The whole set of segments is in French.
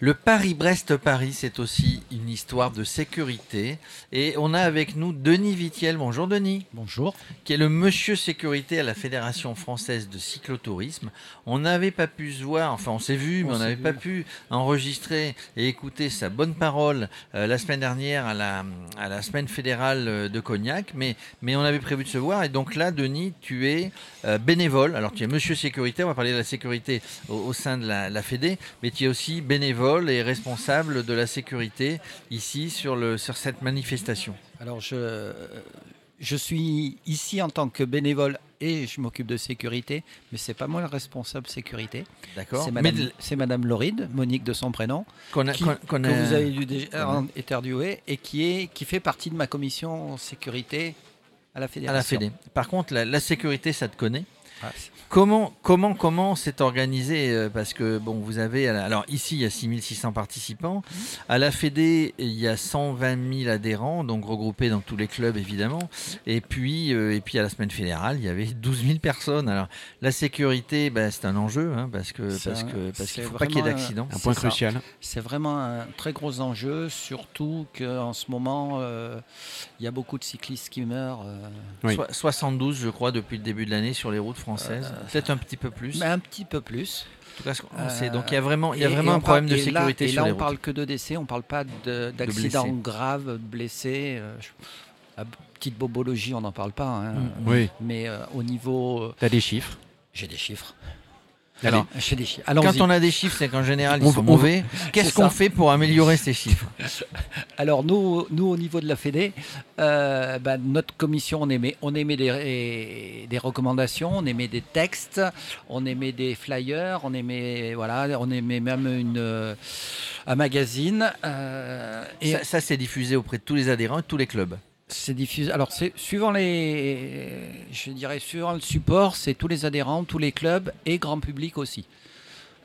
Le Paris-Brest-Paris, c'est aussi une histoire de sécurité. Et on a avec nous Denis Vitiel. Bonjour Denis. Bonjour. Qui est le monsieur sécurité à la Fédération française de cyclotourisme. On n'avait pas pu se voir, enfin on s'est vu, mais on n'avait pas pu enregistrer et écouter sa bonne parole euh, la semaine dernière à la, à la semaine fédérale euh, de Cognac. Mais, mais on avait prévu de se voir. Et donc là, Denis, tu es euh, bénévole. Alors tu es monsieur sécurité, on va parler de la sécurité au, au sein de la, la Fédé, mais tu es aussi bénévole et responsable de la sécurité ici sur, le, sur cette manifestation Alors je, je suis ici en tant que bénévole et je m'occupe de sécurité, mais c'est pas moi le responsable sécurité. D'accord. C'est Madame, c'est Madame Lauride, Monique de son prénom, a, qui, que vous avez dû déjà interviewer et qui, est, qui fait partie de ma commission sécurité à la à fédération. la Fédé. Par contre, la, la sécurité, ça te connaît. Ah, Comment, comment, comment c'est organisé euh, Parce que bon, vous avez alors ici il y a 6600 participants. À la Fédé il y a 120 000 adhérents, donc regroupés dans tous les clubs évidemment. Et puis euh, et puis à la semaine fédérale il y avait 12 000 personnes. Alors la sécurité, ben, c'est un enjeu hein, parce que C'est parce un- que parce qu'il faut pas qu'il y ait d'accident. Un point ça. crucial. C'est vraiment un très gros enjeu, surtout qu'en ce moment, euh, il y a beaucoup de cyclistes qui meurent. euh, Oui. Soi- 72 je crois depuis le début de l'année sur les routes françaises. Peut-être un petit peu plus. mais un petit peu plus. En tout cas, on Euh, sait. Donc il y a vraiment il y a Et- vraiment et un problème parle- de et là- sécurité et sur là, les on routes. parle que de décès, on parle pas de- d'accidents graves, de blessés. euh, je- La petite bobologie, on n'en parle pas. hein. Mm. Oui. Mais euh, au niveau. euh, T'as des chiffres? J'ai des chiffres. Alors, J'ai des chiffres. Quand on a des chiffres, c'est qu'en général, ils On- sont on- mauvais. Qu'est-ce qu'on fait pour améliorer ces chiffres? Alors nous, nous au niveau de la Fédé, euh, bah, notre commission, on émet, on émet des, des recommandations, on émet des textes, on émet des flyers, on émet voilà, on émet même une, euh, un magazine. euh, et Ça, ça, c'est diffusé auprès de tous les adhérents et de tous les clubs. C'est diffusé. Alors c'est suivant les, je dirais suivant le support, c'est tous les adhérents, tous les clubs et grand public aussi.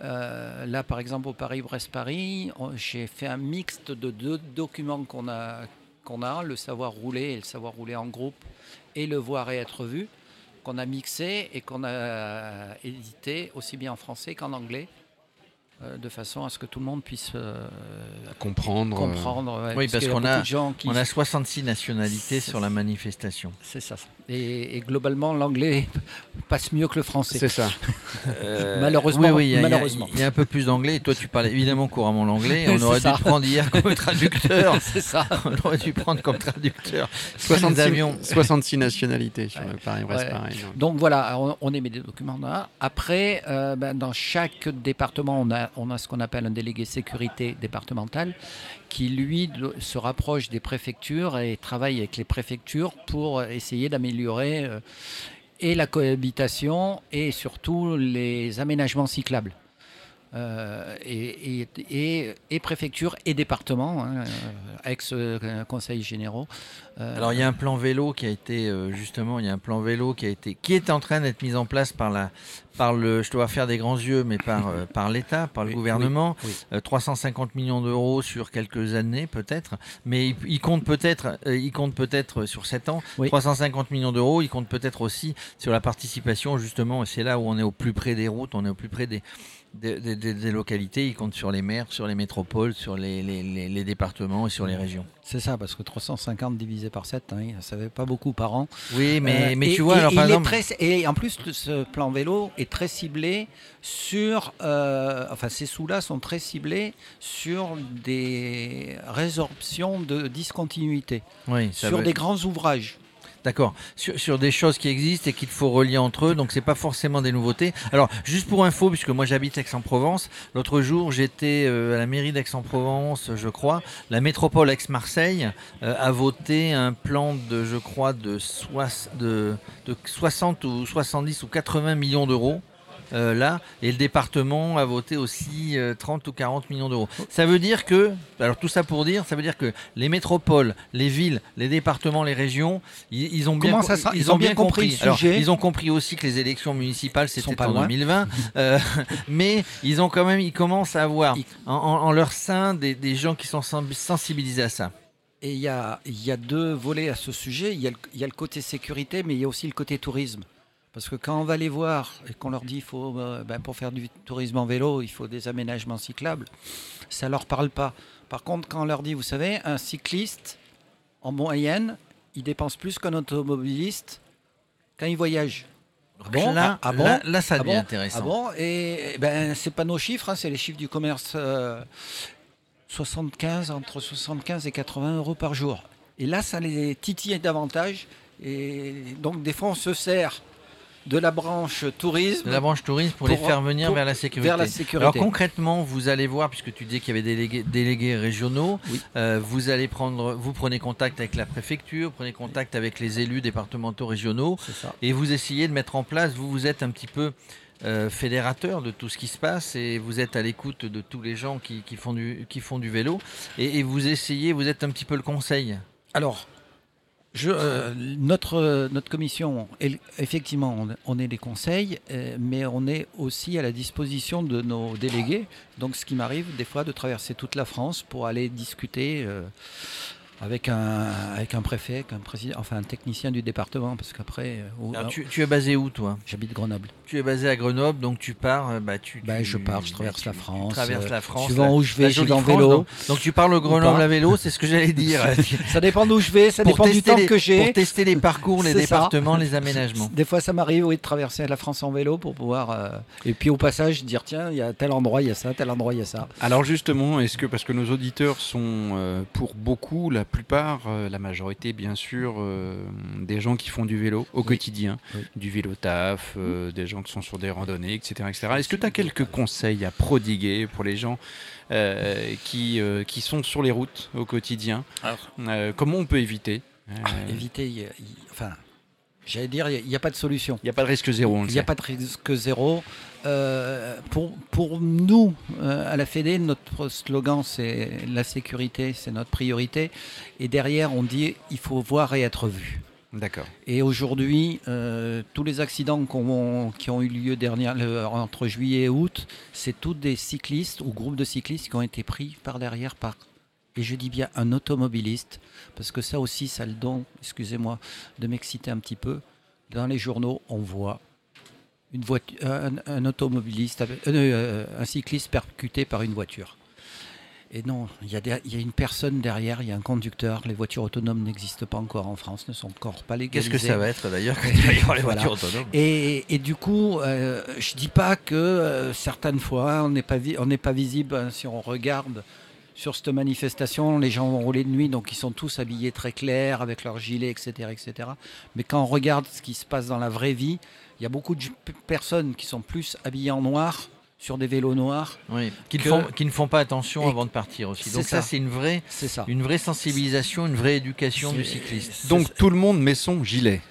Euh, là, par exemple, au Paris-Brest-Paris, j'ai fait un mixte de deux documents qu'on a, qu'on a, le savoir rouler et le savoir rouler en groupe, et le voir et être vu, qu'on a mixé et qu'on a édité aussi bien en français qu'en anglais, euh, de façon à ce que tout le monde puisse euh, Comprendre. euh, comprendre. ouais, Oui, parce qu'on a- de gens qui On a 66 nationalités sur la manifestation. C'est ça. Et, et globalement, l'anglais passe mieux que le français. C'est ça. Malheureusement, oui, oui, il y a- il y a- malheureusement. Il y, a un peu plus d'anglais. Et toi, tu parles évidemment couramment l'anglais. On aurait dû ça. prendre hier comme traducteur. C'est ça. On aurait dû prendre comme traducteur. 66, Nous avions- 66 nationalités sur Ouais. le Paris-Brest, Ouais. pareil. non. Donc voilà, on, on émet des documents là. Après, euh, ben, dans chaque département, on a, on a ce qu'on appelle un délégué sécurité départemental qui, lui, se rapproche des préfectures et travaille avec les préfectures pour essayer d'améliorer euh, la cohabitation et surtout les aménagements cyclables. Euh, et, et, et, préfecture et département, hein, ex-conseils généraux. Euh, Alors, il y a un plan vélo qui a été euh, justement, il y a un plan vélo qui a été, qui est en train d'être mis en place par la, par le, je dois faire des grands yeux, mais par, euh, par l'État, par le Oui, gouvernement. oui, Euh, 350 millions d'euros sur quelques années peut-être, mais il, compte peut-être, euh, il compte peut-être sur 7 ans. Oui. 350 millions d'euros, il compte peut-être aussi sur la participation justement. Et c'est là où on est au plus près des routes, on est au plus près des des, des- des- des localités. Il compte sur les maires, sur les métropoles, sur les, les- les- les départements et sur les régions. C'est ça, parce que 350 divisé par 7, hein, ça fait pas beaucoup par an. Oui, mais, Euh, mais et- tu vois, et alors par il est exemple, très- et en plus, ce plan vélo est très ciblé sur. euh, enfin, ces sous-là sont très ciblés sur des résorptions de discontinuité, oui, sur veut- des grands ouvrages. D'accord. Sur, des choses qui existent et qu'il faut relier entre eux, donc c'est pas forcément des nouveautés. Alors, juste pour info, puisque moi j'habite Aix-en-Provence, l'autre jour j'étais euh, à la mairie d'Aix-en-Provence, je crois. La métropole Aix-Marseille euh, a voté un plan de, je crois, de, de 60 ou 70 ou 80 millions d'euros. Euh, là, et le département a voté aussi euh, 30 ou 40 millions d'euros. Ça veut dire que, alors tout ça pour dire, ça veut dire que les métropoles, les villes, les départements, les régions, ils, ils ont bien, sera- ils, ils ont ont bien bien compris compris. le Alors, sujet. ils ont compris aussi que les élections municipales sont c'était pas en loin. 2020, euh, mais ils ont quand même, ils commencent à avoir en, leur sein des, des gens qui sont sen- sensibilisés à ça. Et il y a, il y a deux volets à ce sujet. Y, il y a le côté sécurité, mais il y a aussi le côté tourisme. Parce que quand on va les voir et qu'on leur dit qu'il faut, euh, ben, pour faire du tourisme en vélo, il faut des aménagements cyclables, ça ne leur parle pas. Par contre, quand on leur dit, vous savez, un cycliste, en moyenne, il dépense plus qu'un automobiliste quand il voyage. Donc bon? Là, Ah bon? là, là, ça Ah devient bon? intéressant. Ah bon? Et ben, c'est pas nos chiffres, hein, c'est les chiffres du commerce. euh, 75, entre 75 et 80 euros par jour. Et là, ça les titille davantage. Et donc, des fois, on se sert de la branche tourisme De la branche tourisme pour, Pour- les faire venir pour- vers la sécurité. vers la sécurité. Alors concrètement, vous allez voir, puisque tu dis qu'il y avait des délégués, délégués régionaux, Oui. euh, vous allez prendre, vous prenez contact avec la préfecture, prenez contact avec les élus départementaux régionaux, et vous essayez de mettre en place. Vous vous êtes un petit peu euh, fédérateur de tout ce qui se passe et vous êtes à l'écoute de tous les gens qui, qui font du qui font du vélo et, et vous essayez, vous êtes un petit peu le conseil. Alors, euh, notre, euh, notre commission, effectivement, on, est des conseils, euh, mais on est aussi à la disposition de nos délégués. Donc, ce qui m'arrive des fois de traverser toute la France pour aller discuter avec, un, avec un préfet, avec un président, enfin un technicien du département, parce qu'après, euh, tu, tu es basé où toi? j'habite Grenoble. Tu es basé à Grenoble, donc tu pars. euh, Bah, tu, tu- je pars, je bah, traverse tu- la tu France, traverses euh, la France. suivant la- où je vais, jolie vais en vélo. Donc, donc tu parles Grenoble pas. à vélo, c'est ce que j'allais dire. Ça dépend d'où je vais, ça Pour dépend du temps les- que j'ai. Pour tester les parcours, les ça. départements, les aménagements. Des fois, ça m'arrive oui, de traverser la France en vélo pour pouvoir. euh, et puis au passage, dire tiens, il y a tel endroit, il y a ça, tel endroit, il y a ça. Alors justement, est-ce que parce que nos auditeurs sont euh, pour beaucoup, la plupart, euh, la majorité bien sûr, euh, des gens qui font du vélo au Oui. quotidien, Oui. du vélo taf, euh, des gens qui sont sur des randonnées, etc., etc. Est-ce que tu as quelques conseils à prodiguer pour les gens euh, qui, euh, qui sont sur les routes au quotidien? Euh, Comment on peut éviter? Euh, Éviter, y enfin, j'allais dire, il n'y a, pas de solution. Il n'y a pas de risque zéro, Il n'y a pas de risque zéro. Euh, pour, pour nous, euh, à la Fédé, notre slogan, c'est la sécurité, c'est notre priorité. Et derrière, on dit il faut voir et être vu. D'accord. Et aujourd'hui, euh, tous les accidents qui ont eu lieu dernière, le- entre juillet et août, c'est tous des cyclistes ou groupes de cyclistes qui ont été pris par derrière par, et je dis bien un automobiliste, parce que ça aussi, ça a le don, excusez-moi, de m'exciter un petit peu. Dans les journaux, on voit une voiture, un, un automobiliste, euh, euh, un cycliste percuté par une voiture. Et non, il y, a y une personne derrière, il y a un conducteur. Les voitures autonomes n'existent pas encore en France, ne sont encore pas légalisées. Qu'est-ce que ça va être d'ailleurs quand il va y avoir les Voilà. voitures autonomes? Et, et du coup, euh, je dis pas que euh, certaines fois, on n'est pas, vi- on n'est pas visible hein, si on regarde sur cette manifestation. Les gens vont rouler de nuit, donc ils sont tous habillés très clairs, avec leurs gilets, etc., etc. Mais quand on regarde ce qui se passe dans la vraie vie, il y a beaucoup de personnes qui sont plus habillées en noir, sur des vélos noirs. Oui, qui, ne que- font, qui ne font pas attention Et- avant de partir aussi. C'est Donc ça, ça. c'est une vraie, ça. une vraie sensibilisation, une vraie éducation du cycliste. Donc tout le monde met son gilet.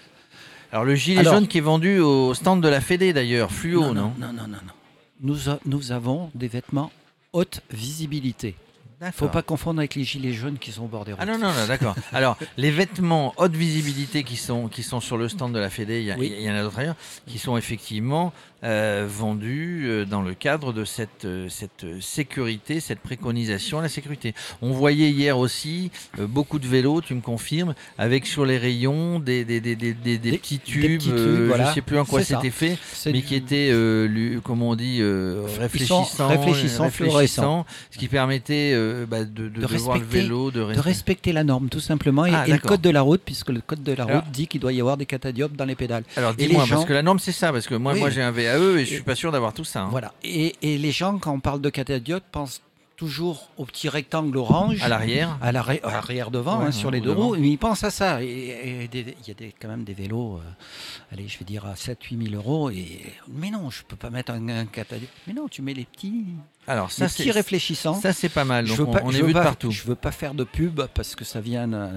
Alors le gilet Alors- jaune qui est vendu au stand de la Fédé d'ailleurs, fluo, non, non, non, non, non, non. Nous, a- nous avons des vêtements haute visibilité. Il ne faut pas confondre avec les gilets jaunes qui sont au bord des routes. Ah non, non, non, d'accord. Alors, les vêtements haute visibilité qui sont, qui sont sur le stand de la Fédé, il y, a- Oui. il y en a d'autres ailleurs, qui sont effectivement euh, vendus euh, dans le cadre de cette, euh, cette sécurité, cette préconisation à la sécurité. On voyait hier aussi euh, beaucoup de vélos, tu me confirmes, avec sur les rayons des, des, des, des, des- petits des tubes, petits tubes, euh, je ne sais plus en quoi c'était fait, mais du- qui étaient, euh, lu- comment on dit, réfléchissants, réfléchissants, fluorescents. ce qui permettait bah, de, de, De de voir le respecter- vélo, de, de rester- respecter la norme, tout simplement, et, Ah, et le code de la route, puisque le code de la route Alors- dit qu'il doit y avoir des catadiopes dans les pédales. Alors dis-moi, parce gens- que la norme c'est ça, parce que moi, Oui. moi j'ai un Et je suis pas sûr d'avoir tout ça. hein. Voilà. Et, et les gens, quand on parle de catadiopes, pensent toujours au petit rectangle orange. À l'arrière. à l'arrière, devant, Ouais, hein, sur les deux roues, mais ils pensent à ça. Il y a des, quand même des vélos, euh, allez, je vais dire à 7-8 000 euros. Et, mais non, je peux pas mettre un, un catadiopre. Mais non, tu mets les petits, Alors ça c'est réfléchissants. ça c'est pas mal. Donc, on, pas, on je est vu de partout. Je veux pas faire de pub parce que ça vient euh,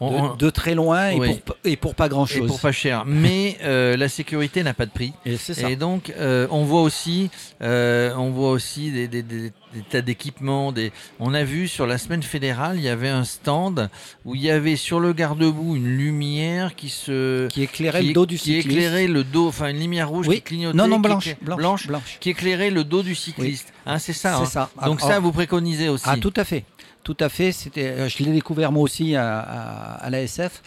On- de, très loin et, Oui. pour, et pour pas grand et chose. pour pas cher. Mais euh, la sécurité n'a pas de prix. Et c'est ça. Et donc euh, on voit aussi, euh, on voit aussi des, des- des- des tas d'équipements. Des... On a vu sur la semaine fédérale, il y avait un stand où il y avait sur le garde-boue une lumière qui se qui éclairait qui, le dos du qui cycliste. éclairait le dos, enfin une lumière rouge Oui. qui clignotait. Non, non, qui blanche, éclairait- blanche, blanche, blanche. qui éclairait le dos du cycliste. Hein, c'est ça. Hein. ça. Donc Alors- ça, vous préconisez aussi. Ah, tout à fait. Tout à fait. C'était, je l'ai découvert moi aussi à, l'ASF.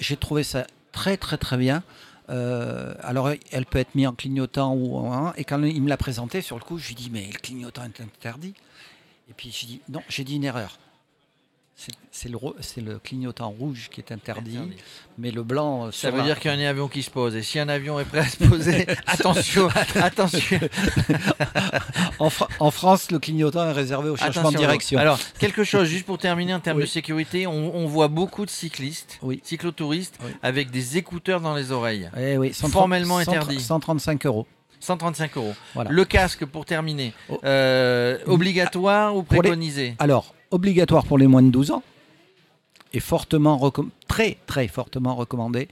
j'ai trouvé ça très très très bien. alors, elle peut être mise en clignotant ou en et quand il me l'a présenté sur le coup, je lui dis mais le clignotant est interdit. Et puis j'ai dit non, j'ai dit une erreur. C'est le, le, clignotant rouge qui est interdit, mais le blanc. Euh, Ça veut dire qu'il y a un avion qui se pose. Et si un avion est prêt à se poser, attention, attention. en, France, le clignotant est réservé au changement de direction. Alors, quelque chose, juste pour terminer en termes de sécurité, on, voit beaucoup de cyclistes, cyclotouristes, avec des écouteurs dans les oreilles. Eh oui, formellement interdit. 135 euros. 135 euros. Le casque, pour terminer, oh. euh, obligatoire ou préconisé? Alors, obligatoire pour les moins de 12 ans et fortement très très fortement recommandé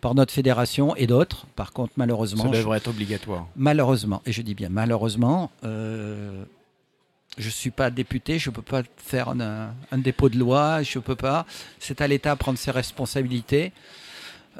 par notre fédération et d'autres. Par contre, malheureusement, ça devrait être obligatoire. Malheureusement, et je dis bien malheureusement, euh, je suis pas député, je peux pas faire un, un dépôt de loi, je peux pas. C'est à l'État de prendre ses responsabilités.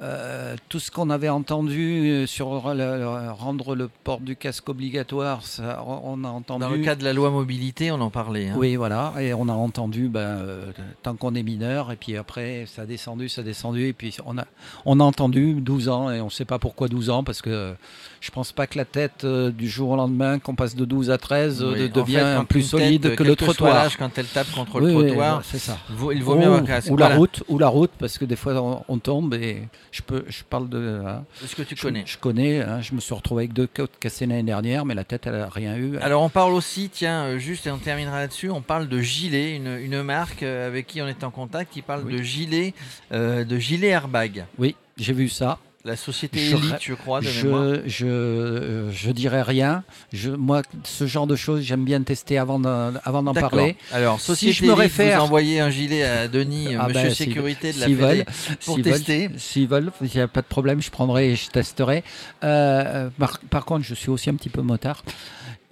Euh, tout ce qu'on avait entendu euh, sur rendre le port du casque obligatoire, ça, on a entendu. Dans le cas de la loi mobilité, on en parlait. Hein. Oui, voilà, et on a entendu ben, euh, tant qu'on est mineur, et puis après ça a descendu, ça a descendu, et puis on a, on a entendu 12 ans, et on ne sait pas pourquoi 12 ans, parce que je pense pas que la tête du jour au lendemain, qu'on passe de 12 à 13, devient plus solide que le trottoir. quand elle tape contre le trottoir, c'est ça. il vaut mieux un casque. Ou la route, ou la route, parce que des fois on, on tombe et je, peux, je parle de. Hein, ce que tu connais. Je, connais. Hein, je me suis retrouvé avec deux côtes cassées l'année dernière, mais la tête, elle n'a rien eu. Alors, on parle aussi, tiens, euh, juste et on terminera là-dessus, on parle de Gilet, une, une, marque euh, avec qui on est en contact, qui parle de Gilet, euh, de Gilet Airbag. Oui, j'ai vu ça. La société Elite, je crois, de je, je, je, dirais rien. Je, moi, ce genre de choses, j'aime bien tester avant d'en, avant d'en parler. Alors, société si je me réfère... vous envoyez un gilet à Denis, ah monsieur ben, sécurité de la Fédé, pour tester. S'ils veulent, il n'y a pas de problème, je prendrai et je testerai. Euh, par, par, contre, je suis aussi un petit peu motard.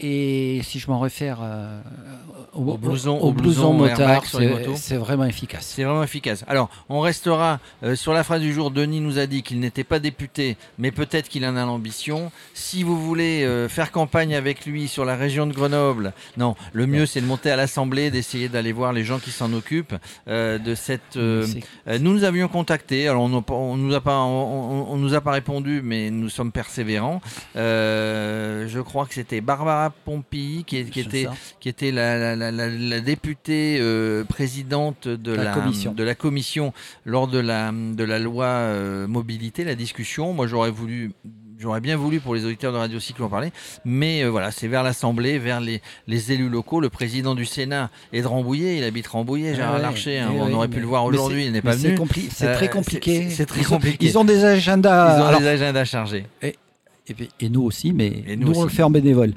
Et si je m'en réfère euh, au, blouson, au, blouson, motard, c'est vraiment efficace. C'est vraiment efficace. Alors, on restera euh, sur la phrase du jour. Denis nous a dit qu'il n'était pas député, mais peut-être qu'il en a l'ambition. Si vous voulez euh, faire campagne avec lui sur la région de Grenoble, non, le mieux c'est de monter à l'Assemblée, d'essayer d'aller voir les gens qui s'en occupent de cette. nous nous avions contacté. Alors, on, on nous a pas, on, nous a pas répondu, mais nous sommes persévérants. je crois que c'était Barbara Pompilly, qui, était, qui était la, députée euh, présidente de la, commission. de la commission lors de la, de la loi euh, mobilité, la discussion. Moi, j'aurais voulu J'aurais bien voulu pour les auditeurs de Radio Cycle en parler, mais euh, voilà, c'est vers l'Assemblée, vers les, les, élus locaux. Le président du Sénat est de Rambouillet, il habite Rambouillet, Gérard Larcher. Hein, on aurait pu le voir aujourd'hui, il n'est pas venu. C'est très compliqué. C'est très compliqué. Ils ont des agendas. Ils ont des agendas chargés. Et, et, nous aussi, mais nous, on le fait en bénévole.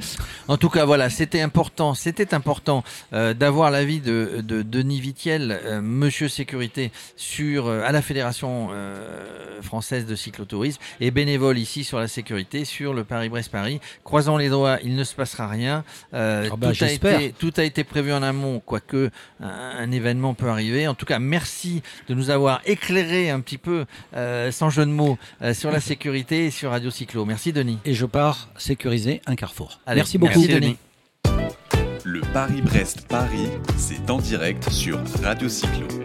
En tout cas, voilà, c'était important, c'était important euh, d'avoir l'avis de, de, Denis Vitiel, euh, Monsieur Sécurité, sur euh, à la Fédération française de cyclotourisme et bénévole ici sur la sécurité, sur le Paris-Brest-Paris. Croisons les doigts, il ne se passera rien. Ah bah, tout, a été, tout a été prévu en amont, quoique un, un, événement peut arriver. En tout cas, merci de nous avoir éclairé un petit peu, sans jeu de mots, sur la sécurité et sur Radio Cyclo. Merci Denis. Et je pars sécuriser un carrefour. merci beaucoup, Denis. Le Paris-Brest-Paris, c'est en direct sur Radio Cyclo.